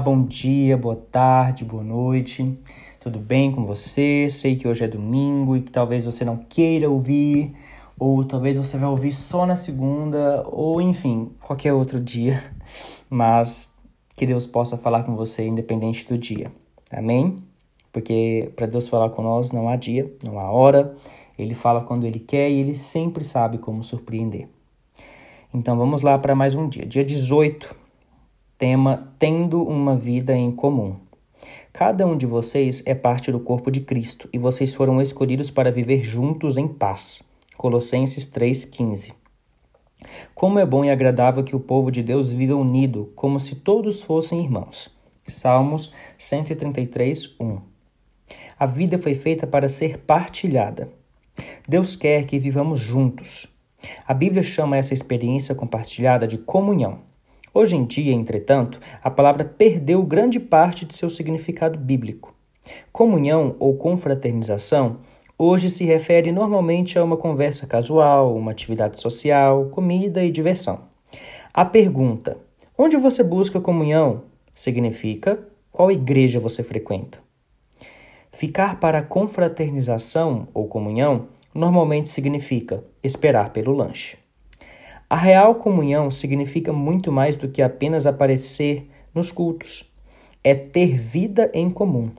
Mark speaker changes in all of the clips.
Speaker 1: Bom dia, boa tarde, boa noite. Tudo bem com você? Sei que hoje é domingo e que talvez você não queira ouvir, ou talvez você vai ouvir só na segunda, ou enfim, qualquer outro dia. Mas que Deus possa falar com você independente do dia. Amém? Porque para Deus falar com nós não há dia, não há hora. Ele fala quando ele quer e ele sempre sabe como surpreender. Então vamos lá para mais um dia. Dia 18, tema Tendo uma vida em comum. Cada um de vocês é parte do corpo de Cristo e vocês foram escolhidos para viver juntos em paz. Colossenses 3,15. Como é bom e agradável que o povo de Deus viva unido, como se todos fossem irmãos. Salmos 133, 1. A vida foi feita para ser partilhada. Deus quer que vivamos juntos. A Bíblia chama essa experiência compartilhada de comunhão. Hoje em dia, entretanto, a palavra perdeu grande parte de seu significado bíblico. Comunhão ou confraternização hoje se refere normalmente a uma conversa casual, uma atividade social, comida e diversão. A pergunta: onde você busca comunhão? significa qual igreja você frequenta. Ficar para a confraternização ou comunhão normalmente significa esperar pelo lanche. A real comunhão significa muito mais do que apenas aparecer nos cultos. É ter vida em comum.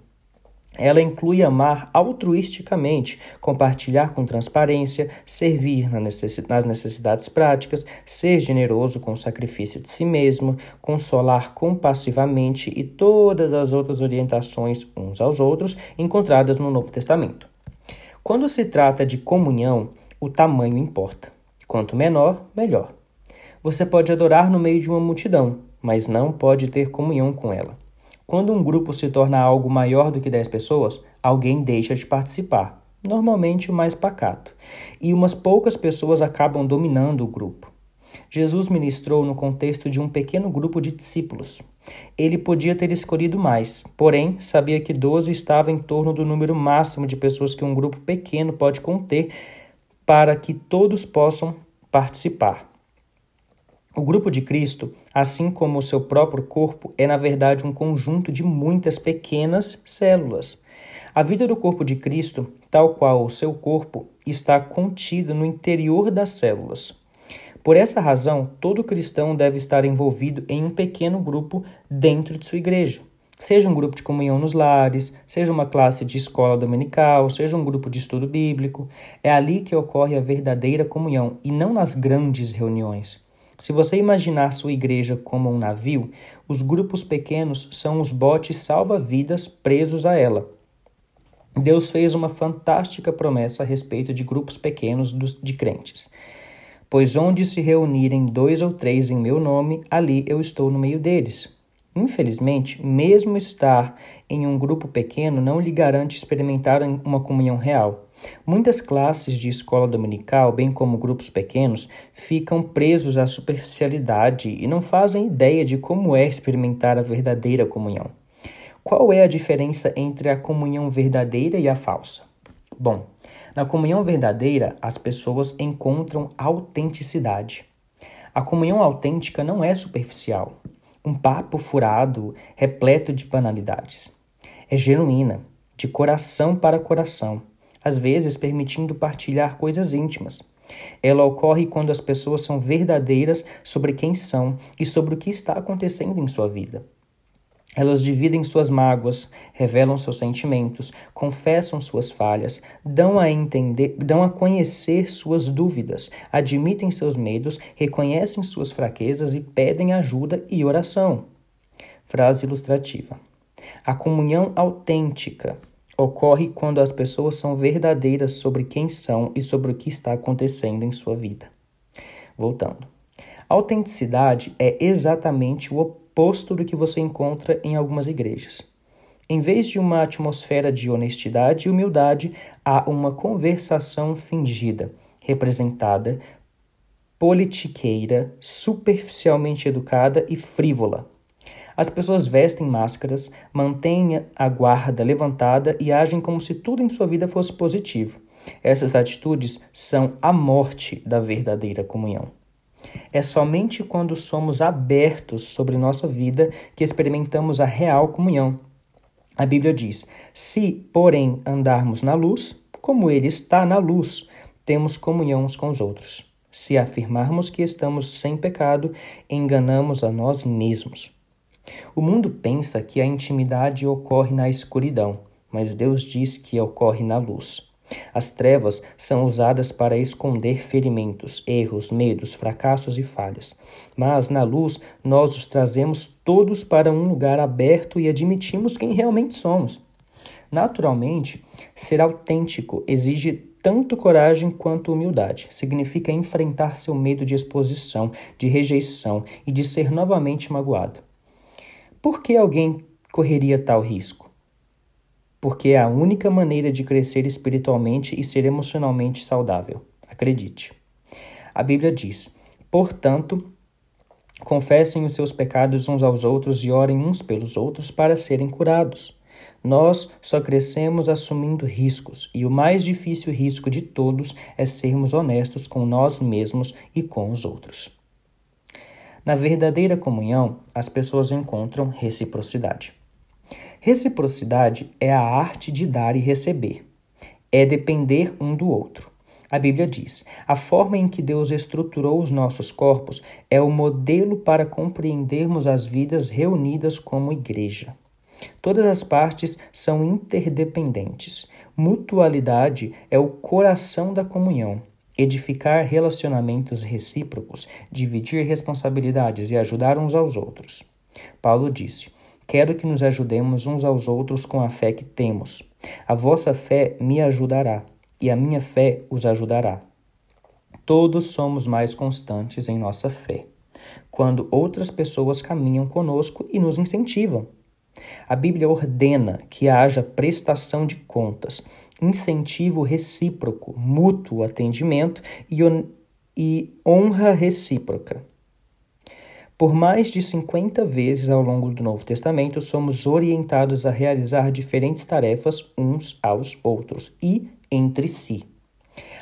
Speaker 1: Ela inclui amar altruisticamente, compartilhar com transparência, servir nas necessidades práticas, ser generoso com o sacrifício de si mesmo, consolar compassivamente e todas as outras orientações uns aos outros encontradas no Novo Testamento. Quando se trata de comunhão, o tamanho importa. Quanto menor, melhor. Você pode adorar no meio de uma multidão, mas não pode ter comunhão com ela. Quando um grupo se torna algo maior do que 10 pessoas, alguém deixa de participar, normalmente o mais pacato, e umas poucas pessoas acabam dominando o grupo. Jesus ministrou no contexto de um pequeno grupo de discípulos. Ele podia ter escolhido mais, porém sabia que 12 estava em torno do número máximo de pessoas que um grupo pequeno pode conter para que todos possam participar. O grupo de Cristo, assim como o seu próprio corpo, é na verdade um conjunto de muitas pequenas células. A vida do corpo de Cristo, tal qual o seu corpo, está contida no interior das células. Por essa razão, todo cristão deve estar envolvido em um pequeno grupo dentro de sua igreja seja um grupo de comunhão nos lares, seja uma classe de escola dominical, seja um grupo de estudo bíblico. É ali que ocorre a verdadeira comunhão e não nas grandes reuniões. Se você imaginar sua igreja como um navio, os grupos pequenos são os botes salva-vidas presos a ela. Deus fez uma fantástica promessa a respeito de grupos pequenos de crentes. Pois onde se reunirem dois ou três em meu nome, ali eu estou no meio deles. Infelizmente, mesmo estar em um grupo pequeno não lhe garante experimentar uma comunhão real. Muitas classes de escola dominical, bem como grupos pequenos, ficam presos à superficialidade e não fazem ideia de como é experimentar a verdadeira comunhão. Qual é a diferença entre a comunhão verdadeira e a falsa? Bom, na comunhão verdadeira, as pessoas encontram autenticidade. A comunhão autêntica não é superficial um papo furado, repleto de banalidades. É genuína, de coração para coração, às vezes permitindo partilhar coisas íntimas. Ela ocorre quando as pessoas são verdadeiras sobre quem são e sobre o que está acontecendo em sua vida. Elas dividem suas mágoas, revelam seus sentimentos, confessam suas falhas, dão a entender, dão a conhecer suas dúvidas, admitem seus medos, reconhecem suas fraquezas e pedem ajuda e oração. Frase ilustrativa. A comunhão autêntica ocorre quando as pessoas são verdadeiras sobre quem são e sobre o que está acontecendo em sua vida. Voltando. autenticidade é exatamente o oposto oposto do que você encontra em algumas igrejas. Em vez de uma atmosfera de honestidade e humildade, há uma conversação fingida, representada, politiqueira, superficialmente educada e frívola. As pessoas vestem máscaras, mantêm a guarda levantada e agem como se tudo em sua vida fosse positivo. Essas atitudes são a morte da verdadeira comunhão. É somente quando somos abertos sobre nossa vida que experimentamos a real comunhão. A Bíblia diz: Se, porém, andarmos na luz, como Ele está na luz, temos comunhão uns com os outros. Se afirmarmos que estamos sem pecado, enganamos a nós mesmos. O mundo pensa que a intimidade ocorre na escuridão, mas Deus diz que ocorre na luz. As trevas são usadas para esconder ferimentos, erros, medos, fracassos e falhas. Mas na luz, nós os trazemos todos para um lugar aberto e admitimos quem realmente somos. Naturalmente, ser autêntico exige tanto coragem quanto humildade. Significa enfrentar seu medo de exposição, de rejeição e de ser novamente magoado. Por que alguém correria tal risco? Porque é a única maneira de crescer espiritualmente e ser emocionalmente saudável. Acredite. A Bíblia diz: portanto, confessem os seus pecados uns aos outros e orem uns pelos outros para serem curados. Nós só crescemos assumindo riscos, e o mais difícil risco de todos é sermos honestos com nós mesmos e com os outros. Na verdadeira comunhão, as pessoas encontram reciprocidade. Reciprocidade é a arte de dar e receber. É depender um do outro. A Bíblia diz: a forma em que Deus estruturou os nossos corpos é o modelo para compreendermos as vidas reunidas como igreja. Todas as partes são interdependentes. Mutualidade é o coração da comunhão. Edificar relacionamentos recíprocos, dividir responsabilidades e ajudar uns aos outros. Paulo disse: Quero que nos ajudemos uns aos outros com a fé que temos. A vossa fé me ajudará, e a minha fé os ajudará. Todos somos mais constantes em nossa fé, quando outras pessoas caminham conosco e nos incentivam. A Bíblia ordena que haja prestação de contas, incentivo recíproco, mútuo atendimento e honra recíproca. Por mais de 50 vezes ao longo do Novo Testamento, somos orientados a realizar diferentes tarefas uns aos outros e entre si.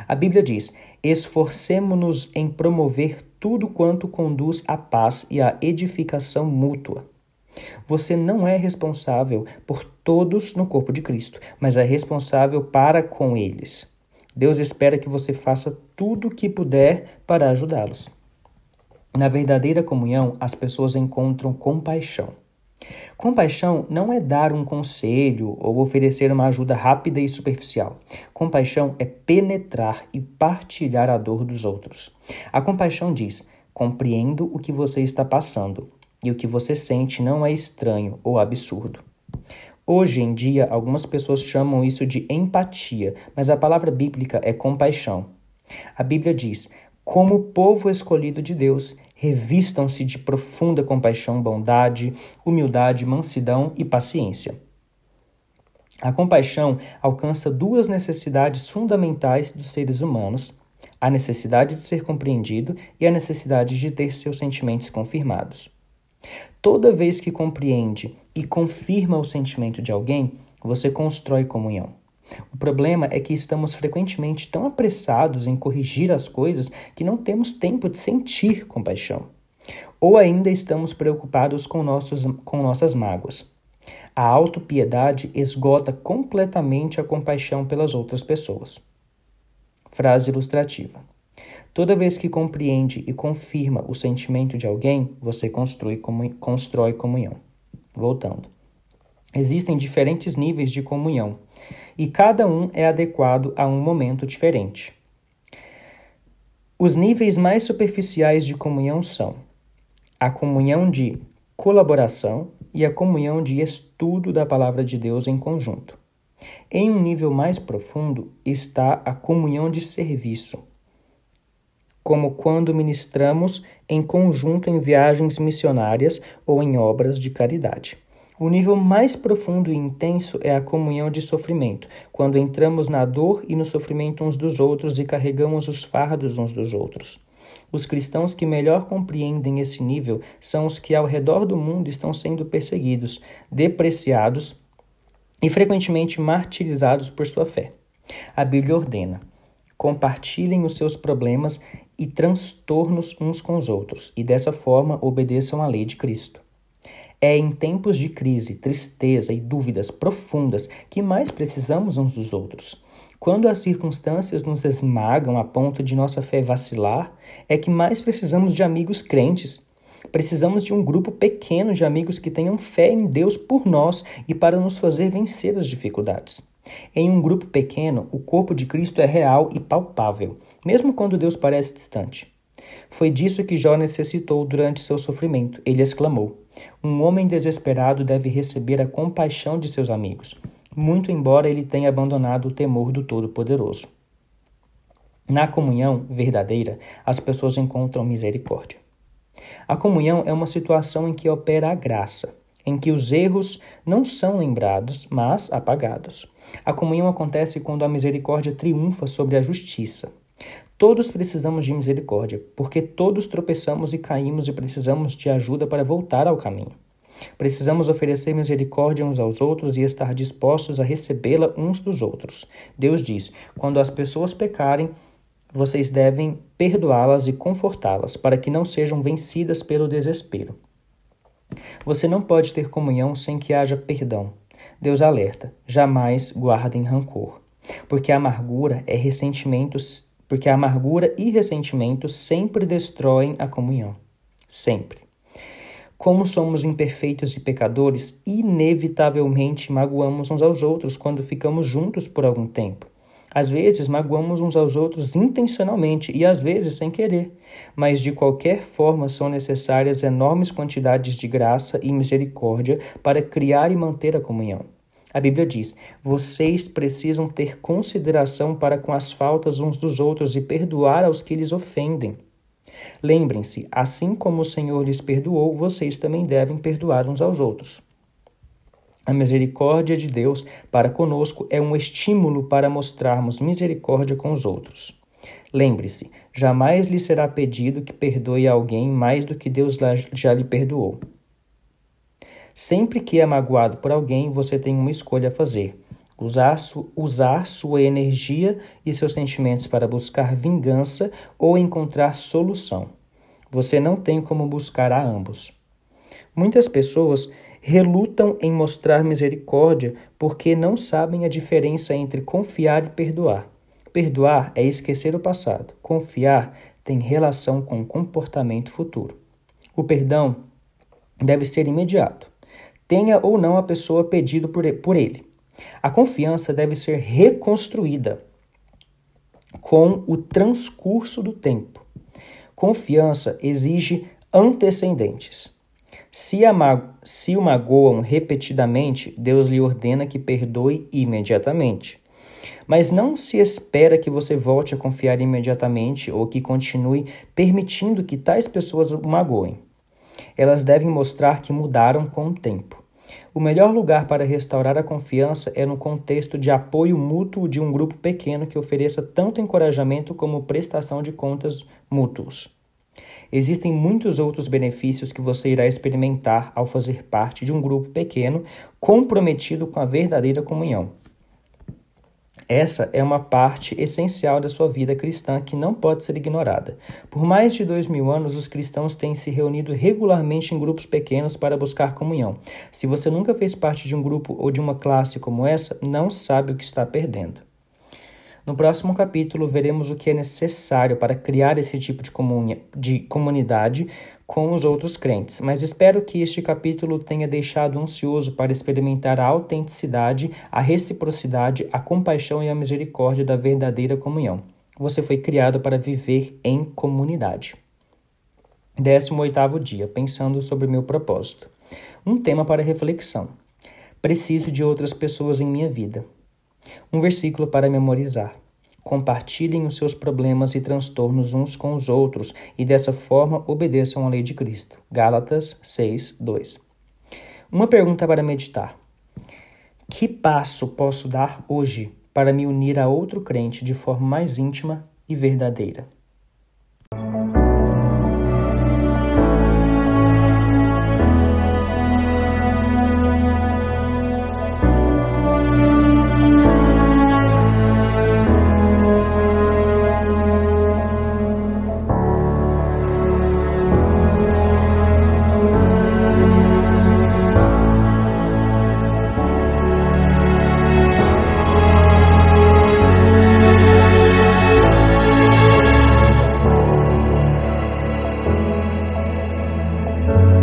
Speaker 1: A Bíblia diz: esforcemo-nos em promover tudo quanto conduz à paz e à edificação mútua. Você não é responsável por todos no corpo de Cristo, mas é responsável para com eles. Deus espera que você faça tudo o que puder para ajudá-los. Na verdadeira comunhão, as pessoas encontram compaixão. Compaixão não é dar um conselho ou oferecer uma ajuda rápida e superficial. Compaixão é penetrar e partilhar a dor dos outros. A compaixão diz: compreendo o que você está passando e o que você sente não é estranho ou absurdo. Hoje em dia, algumas pessoas chamam isso de empatia, mas a palavra bíblica é compaixão. A Bíblia diz: como povo escolhido de Deus, revistam-se de profunda compaixão, bondade, humildade, mansidão e paciência. A compaixão alcança duas necessidades fundamentais dos seres humanos: a necessidade de ser compreendido e a necessidade de ter seus sentimentos confirmados. Toda vez que compreende e confirma o sentimento de alguém, você constrói comunhão. O problema é que estamos frequentemente tão apressados em corrigir as coisas que não temos tempo de sentir compaixão. Ou ainda estamos preocupados com, nossos, com nossas mágoas. A autopiedade esgota completamente a compaixão pelas outras pessoas. Frase ilustrativa. Toda vez que compreende e confirma o sentimento de alguém, você constrói, comu constrói comunhão. Voltando. Existem diferentes níveis de comunhão e cada um é adequado a um momento diferente. Os níveis mais superficiais de comunhão são a comunhão de colaboração e a comunhão de estudo da palavra de Deus em conjunto. Em um nível mais profundo está a comunhão de serviço, como quando ministramos em conjunto em viagens missionárias ou em obras de caridade. O nível mais profundo e intenso é a comunhão de sofrimento, quando entramos na dor e no sofrimento uns dos outros e carregamos os fardos uns dos outros. Os cristãos que melhor compreendem esse nível são os que ao redor do mundo estão sendo perseguidos, depreciados e frequentemente martirizados por sua fé. A Bíblia ordena: compartilhem os seus problemas e transtornos uns com os outros, e dessa forma obedeçam à lei de Cristo. É em tempos de crise, tristeza e dúvidas profundas que mais precisamos uns dos outros. Quando as circunstâncias nos esmagam a ponto de nossa fé vacilar, é que mais precisamos de amigos crentes. Precisamos de um grupo pequeno de amigos que tenham fé em Deus por nós e para nos fazer vencer as dificuldades. Em um grupo pequeno, o corpo de Cristo é real e palpável, mesmo quando Deus parece distante. Foi disso que Jó necessitou durante seu sofrimento. Ele exclamou: Um homem desesperado deve receber a compaixão de seus amigos, muito embora ele tenha abandonado o temor do Todo-Poderoso. Na comunhão verdadeira, as pessoas encontram misericórdia. A comunhão é uma situação em que opera a graça, em que os erros não são lembrados, mas apagados. A comunhão acontece quando a misericórdia triunfa sobre a justiça. Todos precisamos de misericórdia, porque todos tropeçamos e caímos e precisamos de ajuda para voltar ao caminho. Precisamos oferecer misericórdia uns aos outros e estar dispostos a recebê-la uns dos outros. Deus diz: quando as pessoas pecarem, vocês devem perdoá-las e confortá-las, para que não sejam vencidas pelo desespero. Você não pode ter comunhão sem que haja perdão. Deus alerta: jamais guardem rancor, porque a amargura é ressentimentos, porque a amargura e ressentimento sempre destroem a comunhão. Sempre. Como somos imperfeitos e pecadores, inevitavelmente magoamos uns aos outros quando ficamos juntos por algum tempo. Às vezes magoamos uns aos outros intencionalmente e às vezes sem querer, mas de qualquer forma são necessárias enormes quantidades de graça e misericórdia para criar e manter a comunhão. A Bíblia diz: vocês precisam ter consideração para com as faltas uns dos outros e perdoar aos que lhes ofendem. Lembrem-se, assim como o Senhor lhes perdoou, vocês também devem perdoar uns aos outros. A misericórdia de Deus para conosco é um estímulo para mostrarmos misericórdia com os outros. Lembre-se, jamais lhe será pedido que perdoe alguém mais do que Deus já lhe perdoou. Sempre que é magoado por alguém, você tem uma escolha a fazer: usar, usar sua energia e seus sentimentos para buscar vingança ou encontrar solução. Você não tem como buscar a ambos. Muitas pessoas relutam em mostrar misericórdia porque não sabem a diferença entre confiar e perdoar. Perdoar é esquecer o passado. Confiar tem relação com o comportamento futuro. O perdão deve ser imediato. Tenha ou não a pessoa pedido por ele. A confiança deve ser reconstruída com o transcurso do tempo. Confiança exige antecedentes. Se, se o magoam repetidamente, Deus lhe ordena que perdoe imediatamente. Mas não se espera que você volte a confiar imediatamente ou que continue permitindo que tais pessoas o magoem. Elas devem mostrar que mudaram com o tempo. O melhor lugar para restaurar a confiança é no contexto de apoio mútuo de um grupo pequeno que ofereça tanto encorajamento como prestação de contas mútuos. Existem muitos outros benefícios que você irá experimentar ao fazer parte de um grupo pequeno comprometido com a verdadeira comunhão. Essa é uma parte essencial da sua vida cristã que não pode ser ignorada. Por mais de dois mil anos, os cristãos têm se reunido regularmente em grupos pequenos para buscar comunhão. Se você nunca fez parte de um grupo ou de uma classe como essa, não sabe o que está perdendo. No próximo capítulo, veremos o que é necessário para criar esse tipo de, de comunidade com os outros crentes, mas espero que este capítulo tenha deixado ansioso para experimentar a autenticidade, a reciprocidade, a compaixão e a misericórdia da verdadeira comunhão. Você foi criado para viver em comunidade. 18 dia, pensando sobre meu propósito. Um tema para reflexão. Preciso de outras pessoas em minha vida. Um versículo para memorizar. Compartilhem os seus problemas e transtornos uns com os outros e dessa forma obedeçam à lei de Cristo. Gálatas 6, 2. Uma pergunta para meditar: Que passo posso dar hoje para me unir a outro crente de forma mais íntima e verdadeira?